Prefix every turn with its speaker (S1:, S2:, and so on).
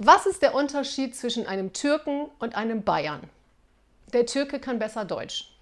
S1: Was ist der Unterschied zwischen einem Türken und einem Bayern? Der Türke kann besser Deutsch.